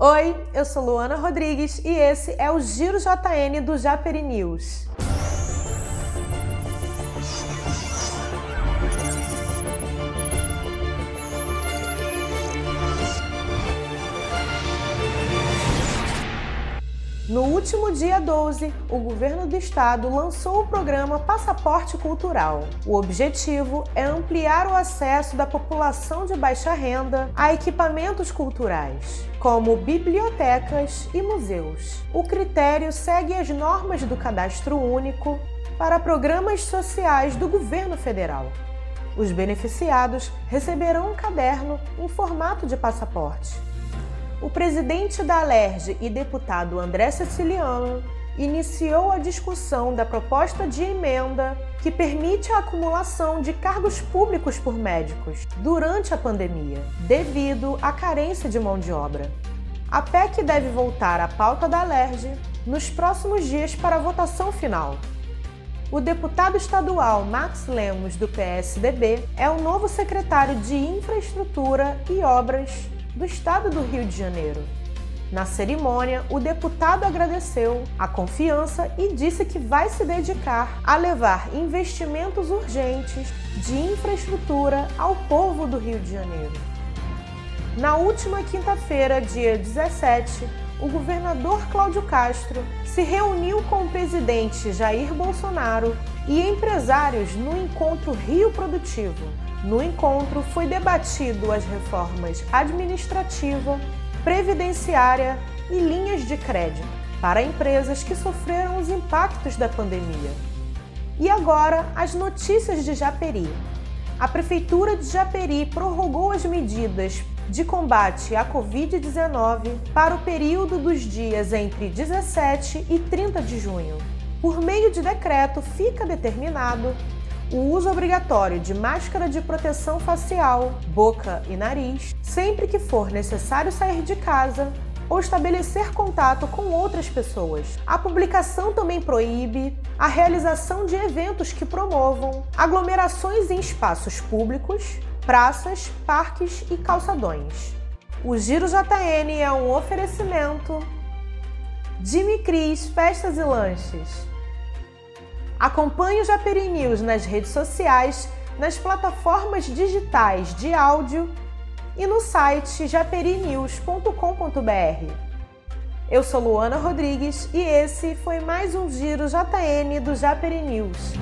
Oi, eu sou Luana Rodrigues e esse é o Giro JN do Japeri News. No último dia 12, o governo do estado lançou o programa Passaporte Cultural. O objetivo é ampliar o acesso da população de baixa renda a equipamentos culturais, como bibliotecas e museus. O critério segue as normas do Cadastro Único para programas sociais do governo federal. Os beneficiados receberão um caderno em formato de passaporte o presidente da Alerj e deputado André Siciliano iniciou a discussão da proposta de emenda que permite a acumulação de cargos públicos por médicos durante a pandemia, devido à carência de mão de obra. A PEC deve voltar à pauta da Alerj nos próximos dias para a votação final. O deputado estadual Max Lemos, do PSDB, é o novo secretário de Infraestrutura e Obras do estado do Rio de Janeiro. Na cerimônia, o deputado agradeceu a confiança e disse que vai se dedicar a levar investimentos urgentes de infraestrutura ao povo do Rio de Janeiro. Na última quinta-feira, dia 17, o governador Cláudio Castro se reuniu com o presidente Jair Bolsonaro e empresários no encontro Rio Produtivo, no encontro foi debatido as reformas administrativa, previdenciária e linhas de crédito para empresas que sofreram os impactos da pandemia. E agora, as notícias de Japeri. A Prefeitura de Japeri prorrogou as medidas de combate à Covid-19 para o período dos dias entre 17 e 30 de junho. Por meio de decreto, fica determinado o uso obrigatório de máscara de proteção facial, boca e nariz sempre que for necessário sair de casa ou estabelecer contato com outras pessoas. A publicação também proíbe a realização de eventos que promovam aglomerações em espaços públicos, praças, parques e calçadões. O Giro JN é um oferecimento Jimmy Cris Festas e Lanches. Acompanhe o Japeri News nas redes sociais, nas plataformas digitais de áudio e no site japerinews.com.br. Eu sou Luana Rodrigues e esse foi mais um Giro JN do Japeri News.